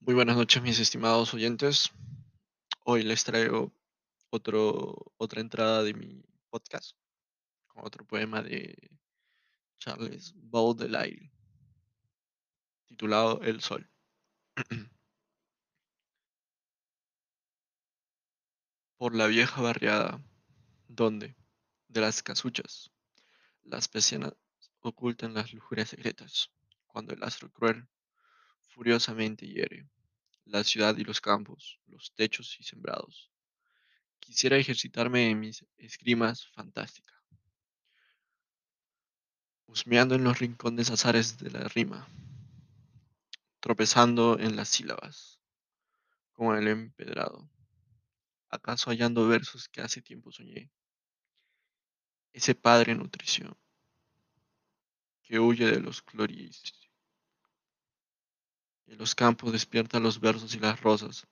Muy buenas noches, mis estimados oyentes. Hoy les traigo otro, otra entrada de mi podcast con otro poema de Charles Baudelaire titulado El Sol. Por la vieja barriada, donde, de las casuchas, las persianas ocultan las lujurias secretas, cuando el astro cruel furiosamente hiere la ciudad y los campos, los techos y sembrados. Quisiera ejercitarme en mis esgrimas fantástica, husmeando en los rincones azares de la rima, tropezando en las sílabas, como el empedrado, acaso hallando versos que hace tiempo soñé. Ese padre nutrición que huye de los cloris los campos despierta los versos y las rosas,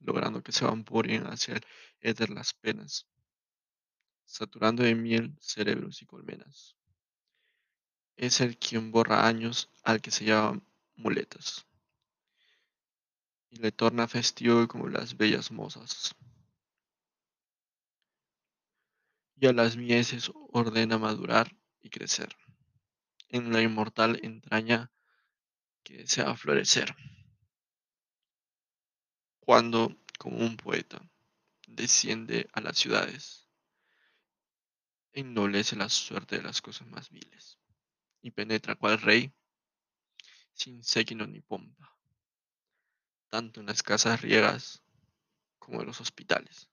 logrando que se vaporen hacia el éter las penas, saturando de miel cerebros y colmenas. Es el quien borra años al que se llama muletas y le torna festivo como las bellas mozas. Y a las mieses ordena madurar y crecer en la inmortal entraña que desea florecer. Cuando, como un poeta, desciende a las ciudades, ennoblece la suerte de las cosas más viles y penetra cual rey sin séquino ni pompa, tanto en las casas riegas como en los hospitales.